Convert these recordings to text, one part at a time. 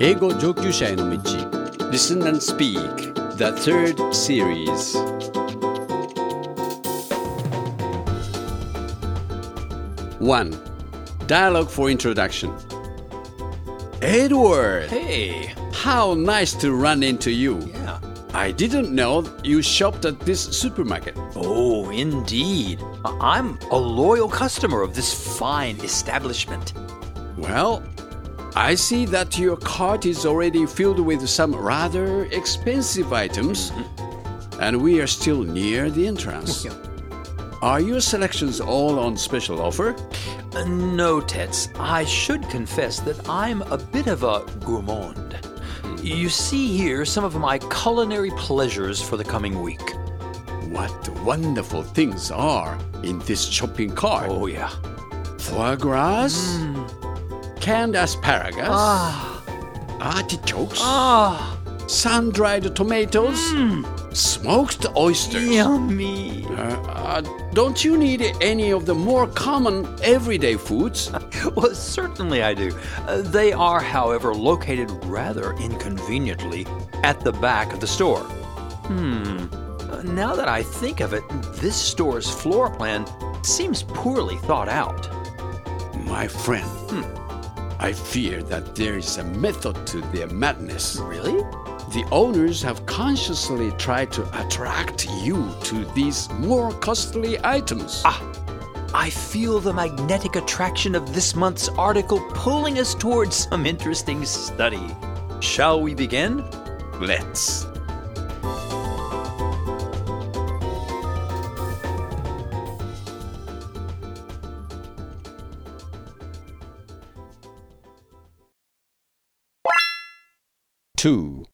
英語上級者への道 Listen and Speak, the third series. One Dialogue for Introduction Edward Hey, how nice to run into you yeah. I didn't know you shopped at this supermarket Oh, indeed. I- I'm a loyal customer of this fine establishment. Well, I see that your cart is already filled with some rather expensive items, mm-hmm. and we are still near the entrance. Are your selections all on special offer? Uh, no, Tets. I should confess that I'm a bit of a gourmand. Mm-hmm. You see here some of my culinary pleasures for the coming week. What wonderful things are in this shopping cart! Oh, yeah. Foie gras, mm. Canned asparagus, Ah, artichokes, ah, sun dried tomatoes, smoked oysters. yummy. Uh, uh, don't you need any of the more common everyday foods? Well, certainly I do. Uh, they are, however, located rather inconveniently at the back of the store. Hmm. Uh, Now that I think of it, this store's floor plan seems poorly thought out. My friend, I fear that there is a method to their madness. Really? The owners have consciously tried to attract you to these more costly items. Ah, I feel the magnetic attraction of this month's article pulling us towards some interesting study. Shall we begin? Let's. Two.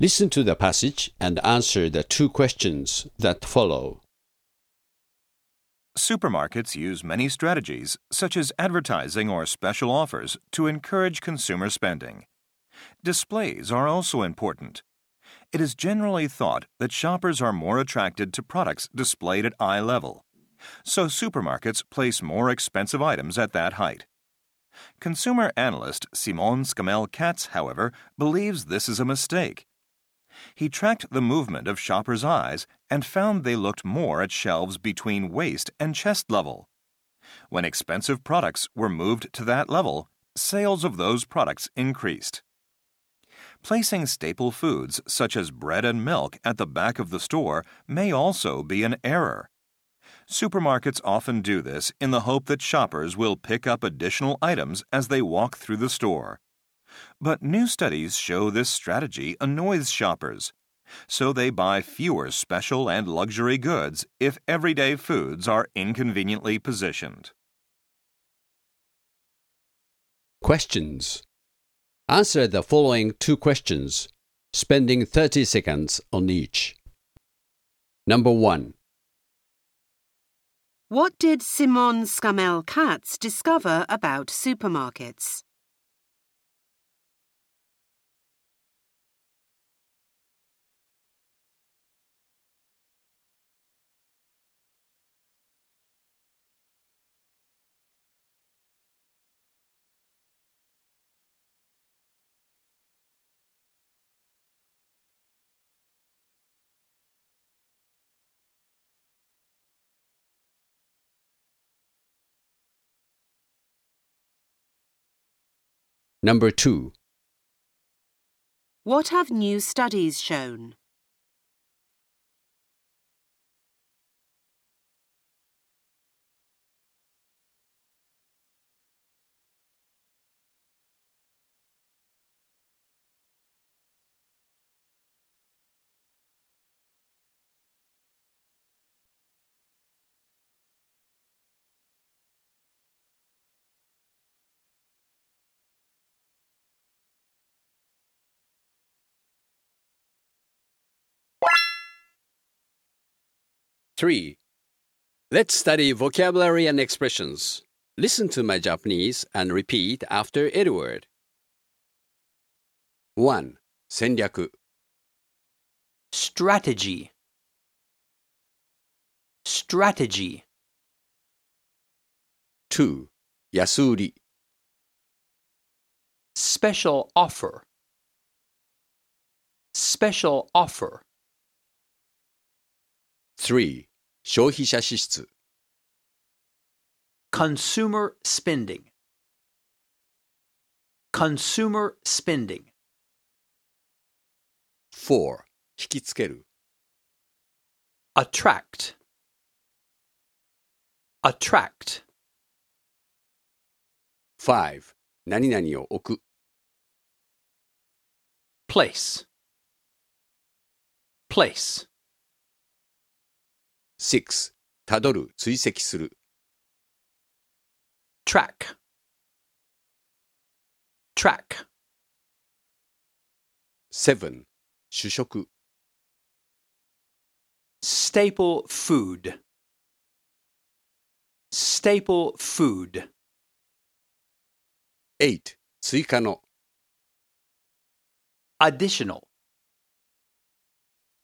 Listen to the passage and answer the two questions that follow. Supermarkets use many strategies, such as advertising or special offers, to encourage consumer spending. Displays are also important. It is generally thought that shoppers are more attracted to products displayed at eye level, so supermarkets place more expensive items at that height. Consumer analyst Siemon Scamell-Katz, however, believes this is a mistake. He tracked the movement of shoppers' eyes and found they looked more at shelves between waist and chest level. When expensive products were moved to that level, sales of those products increased. Placing staple foods such as bread and milk at the back of the store may also be an error. Supermarkets often do this in the hope that shoppers will pick up additional items as they walk through the store. But new studies show this strategy annoys shoppers, so they buy fewer special and luxury goods if everyday foods are inconveniently positioned. Questions. Answer the following two questions, spending 30 seconds on each. Number one. What did Siemon Scamell-Katz discover about supermarkets? Number two. What have new studies shown? Three. Let's study vocabulary and expressions. Listen to my Japanese and repeat after Edward. 1. 戦略 Strategy. Strategy. 2. 安売り Special offer. special offer. 3. 消費者支出 Consumer spending. Consumer spending. 4. 引きつける Attract. Attract. 5. 何々を置く Place. Place. 6. たどる追跡する Track. Track. 7. 主食 Staple food. Staple food. 8. 追加の Additional.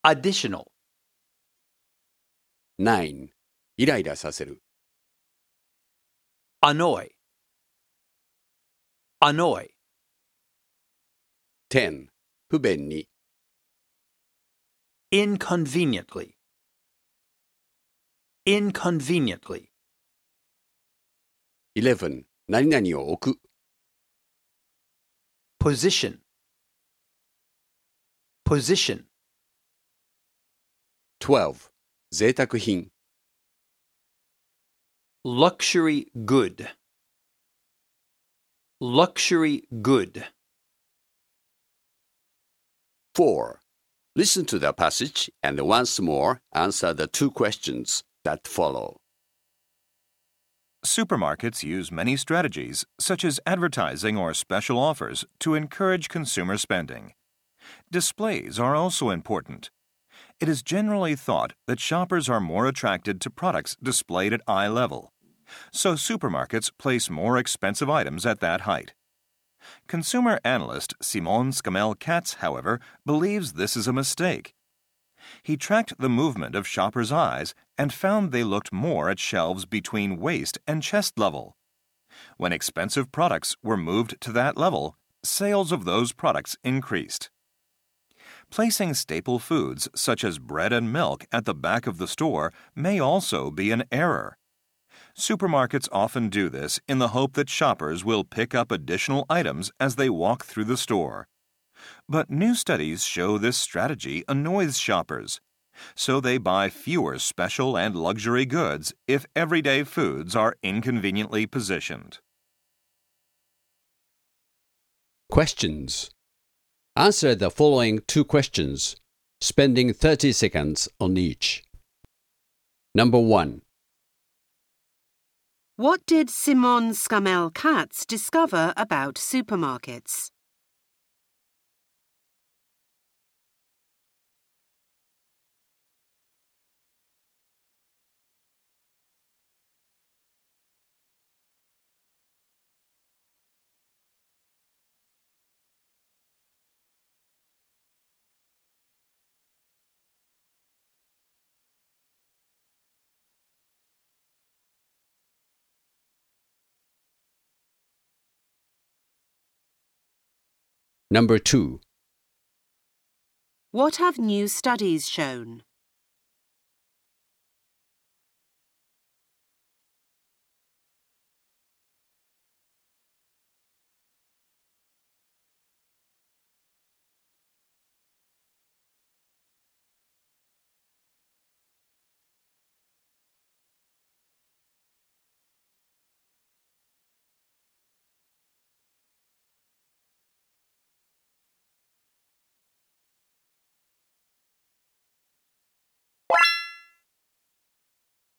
Additional. 9. イライラさせる Annoy. Annoy. 10. 不便に Inconveniently. Inconveniently. 11. 何々を置く Position. Position. 12. 贅沢品 Luxury good. Luxury good. 4. Listen to the passage and once more answer the two questions that follow. Supermarkets use many strategies, such as advertising or special offers, to encourage consumer spending. Displays are also important. It is generally thought that shoppers are more attracted to products displayed at eye level. So supermarkets place more expensive items at that height. Consumer analyst Siemon Scamell-Katz, however, believes this is a mistake. He tracked the movement of shoppers' eyes and found they looked more at shelves between waist and chest level. When expensive products were moved to that level, sales of those products increased. Placing staple foods such as bread and milk at the back of the store may also be an error. Supermarkets often do this in the hope that shoppers will pick up additional items as they walk through the store. But new studies show this strategy annoys shoppers. So they buy fewer special and luxury goods if everyday foods are inconveniently positioned. Questions. Answer the following two questions, spending 30 seconds on each. Number 1. What did Siemon Scamell-Katz discover about supermarkets? Number 2. What have new studies shown?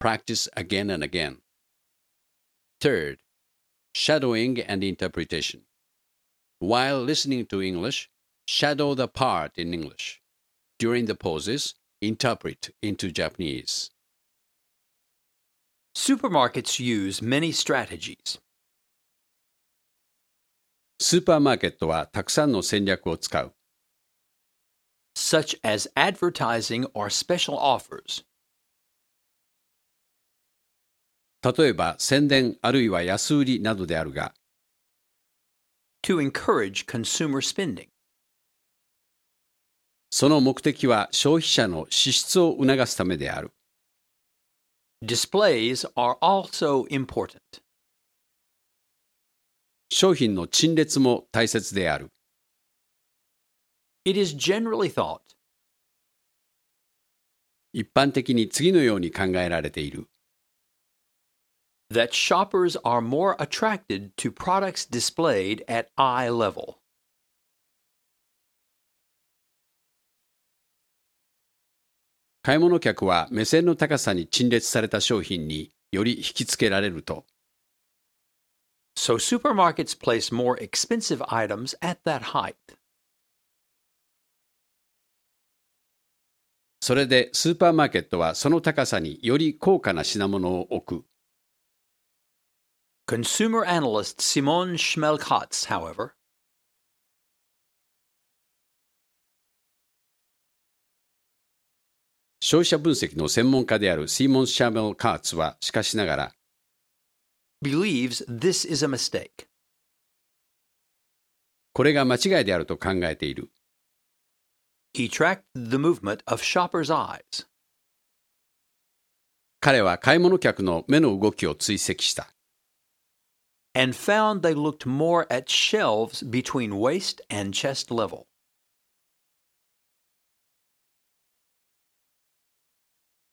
Practice again and again. Third, shadowing and interpretation. While listening to English, shadow the part in English. During the pauses, interpret into Japanese. Supermarkets use many strategies. スーパーマーケットはたくさんの戦略を使う。 such as advertising or special offers. 例えば宣伝あるいは安売りなどであるが、to encourage consumer spending. その目的は消費者の支出を促すためである。Displays are also important. 商品の陳列も大切である。It is generally thought 一般的に次のように考えられている。That shoppers are more attracted to products displayed at eye level. 買い物客は目線の高さに陳列された商品により引きつけられると、So supermarkets place more expensive items at that height. それでスーパーマーケットはその高さにより高価な品物を置く。Consumer analyst Simon Schmelkatz, however, 消費者分析の専門家であるシーモン・シャーメル・カーツはしかしながら、believes this is a mistake. これが間違いであると考えている。He tracked the movement of shoppers' eyes. 彼は買い物客の目の動きを追跡した。and found they looked more at shelves between waist and chest level.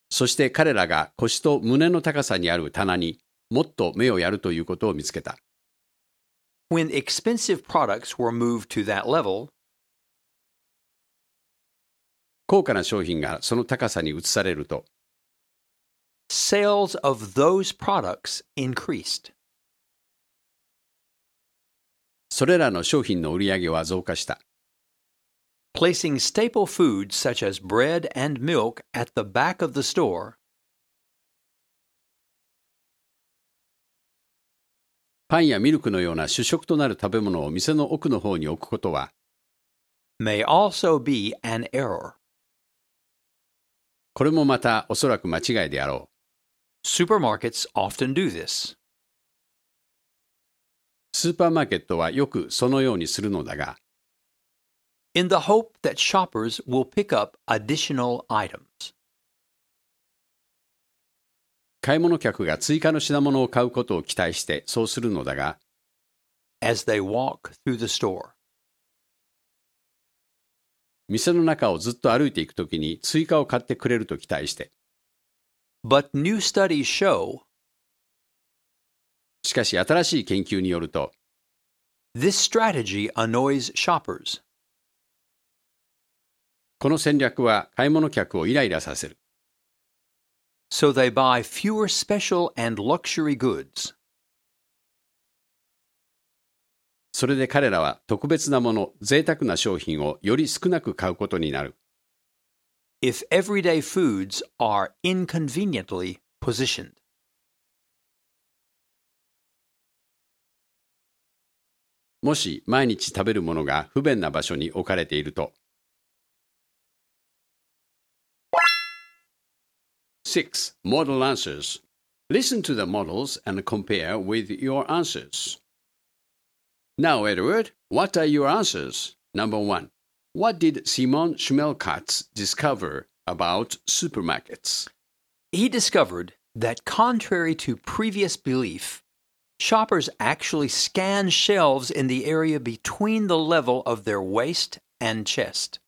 そして彼らが腰と胸の高さにある棚にもっと目をやるということを見つけた。 When expensive products were moved to that level, 高価な商品がその高さに移されると、 sales of those products increased. それらの商品の売り上げは増加した。Placing staple foods such as bread and milk at the back of the store パンやミルクのような主食となる食べ物を店の奥の方に置くことは、may also be an error. これもまたおそらく間違いであろう。Supermarkets often do this. スーパーマーケットはよくそのようにするのだが、in the hope that shoppers will pick up additional items. 買い物客が追加の品物を買うことを期待してそうするのだが、as they walk through the store. 店の中をずっと歩いていくときに追加を買ってくれると期待して、But new studies show しかし新しい研究によると、this strategy annoys shoppers. この戦略は買い物客をイライラさせる。So they buy fewer special and luxury goods. それで彼らは特別なもの、贅沢な商品をより少なく買うことになる。if everyday foods are inconveniently positioned. Six model answers. Listen to the models and compare with your answers. Now, Edward, what are your answers? Number 1. What did Siemon Scamell-Katz discover about supermarkets? He discovered that contrary to previous belief, shoppers actually scan shelves in the area between the level of their waist and chest.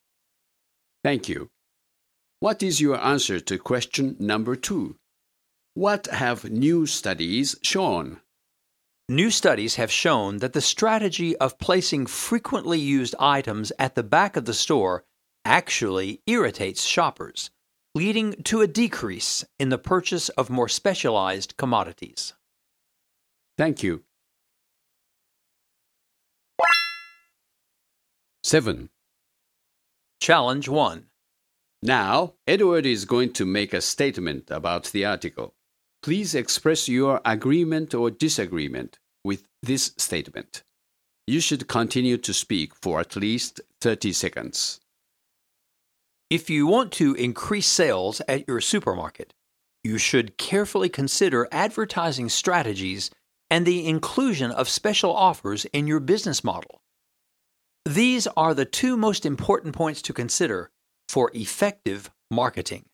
Thank you. What is your answer to question number two? What have new studies shown? New studies have shown that the strategy of placing frequently used items at the back of the store actually irritates shoppers, leading to a decrease in the purchase of more specialized commodities. Thank you. 7. Challenge 1. Now, Edward is going to make a statement about the article. Please express your agreement or disagreement with this statement. You should continue to speak for at least 30 seconds. If you want to increase sales at your supermarket, you should carefully consider advertising strategies and the inclusion of special offers in your business model. These are the two most important points to consider for effective marketing.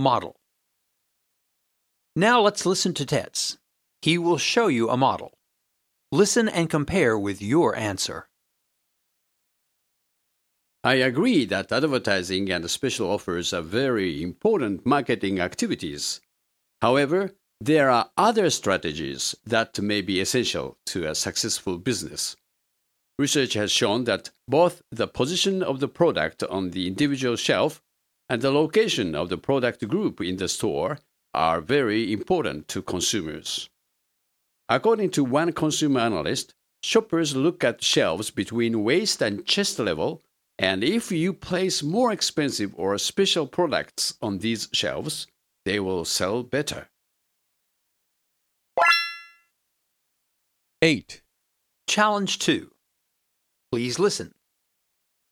Model. Now let's listen to Tets. He will show you a model. Listen and compare with your answer. I agree that advertising and special offers are very important marketing activities. However, there are other strategies that may be essential to a successful business. Research has shown that both the position of the product on the individual shelf and the location of the product group in the store are very important to consumers. According to one consumer analyst, shoppers look at shelves between waist and chest level, and if you place more expensive or special products on these shelves, they will sell better. 8. Challenge 2. Please listen.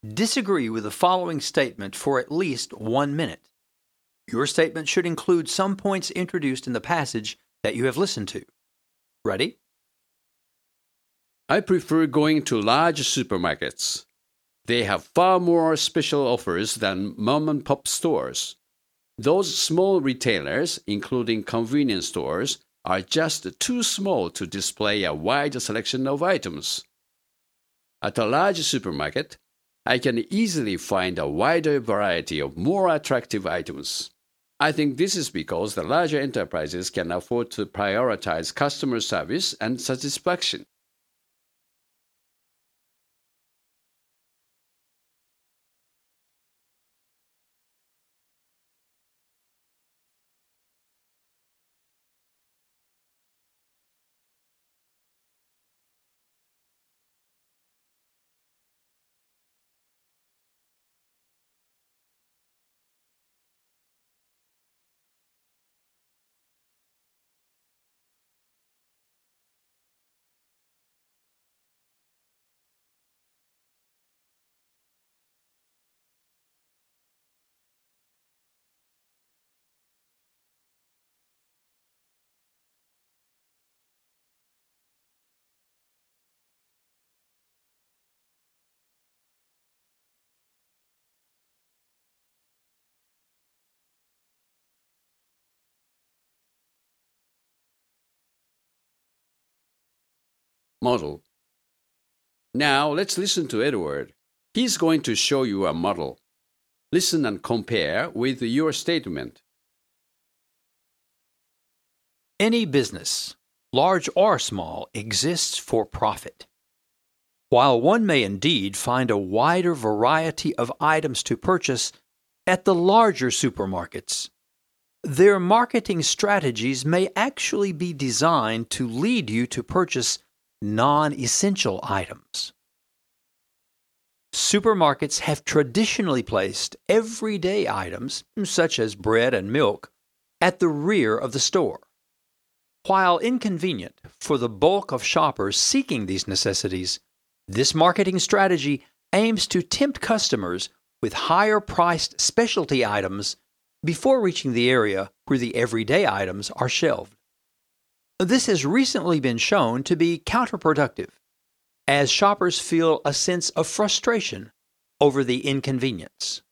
Disagree with the following statement for at least one minute. Your statement should include some points introduced in the passage that you have listened to. Ready? I prefer going to large supermarkets. They have far more special offers than mom and pop stores. Those small retailers, including convenience stores, are just too small to display a wide selection of items. At a large supermarket, I can easily find a wider variety of more attractive items. I think this is because the larger enterprises can afford to prioritize customer service and satisfaction. Model. Now let's listen to Edward. He's going to show you a model. Listen and compare with your statement. Any business, large or small, exists for profit. While one may indeed find a wider variety of items to purchase at the larger supermarkets, their marketing strategies may actually be designed to lead you to purchase non essential items. Supermarkets have traditionally placed everyday items, such as bread and milk, at the rear of the store. While inconvenient for the bulk of shoppers seeking these necessities, this marketing strategy aims to tempt customers with higher priced specialty items before reaching the area where the everyday items are shelved. This has recently been shown to be counterproductive, as shoppers feel a sense of frustration over the inconvenience.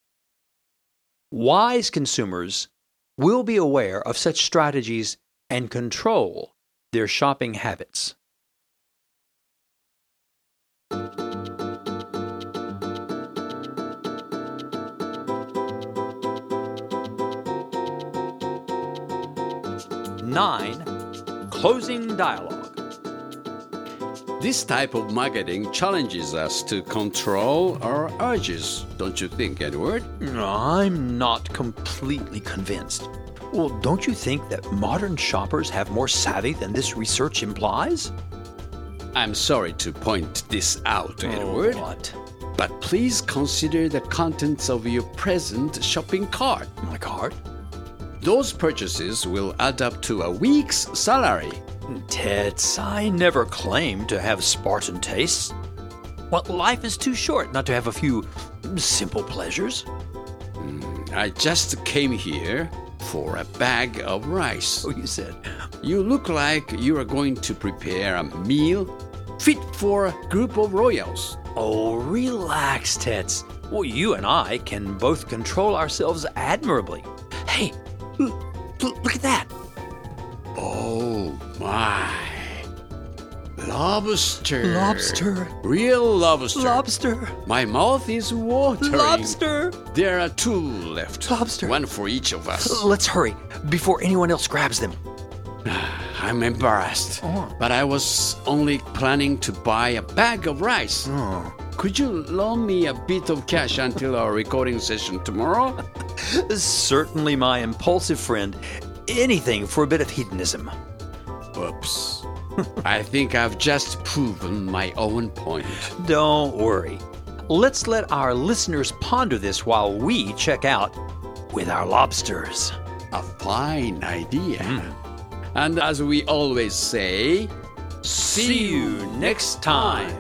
Wise consumers will be aware of such strategies and control their shopping habits. Nine Closing Dialogue. This type of marketing challenges us to control our urges, don't you think, Edward? I'm not completely convinced. Well, don't you think that modern shoppers have more savvy than this research implies? I'm sorry to point this out, oh, Edward, What? but please consider the contents of your present shopping cart. My card? Those purchases will add up to a week's salary. Tets, I never claimed to have Spartan tastes. Well, life is too short not to have a few simple pleasures. Hmm, I just came here for a bag of rice. Oh, you said. You look like you are going to prepare a meal fit for a group of royals. Oh, relax, Tets. Well, you and I can both control ourselves admirably. Hey, Lobster. Lobster. Real lobster. Lobster. My mouth is watering. Lobster. There are two left. Lobster. One for each of us. Let's hurry before anyone else grabs them. I'm embarrassed. Oh. But I was only planning to buy a bag of rice. Oh. Could you loan me a bit of cash until our recording session tomorrow? Certainly, my impulsive friend. Anything for a bit of hedonism. Oops. I think I've just proven my own point. Don't worry. Let's let our listeners ponder this while we check out with our lobsters. A fine idea. And as we always say, See you next time.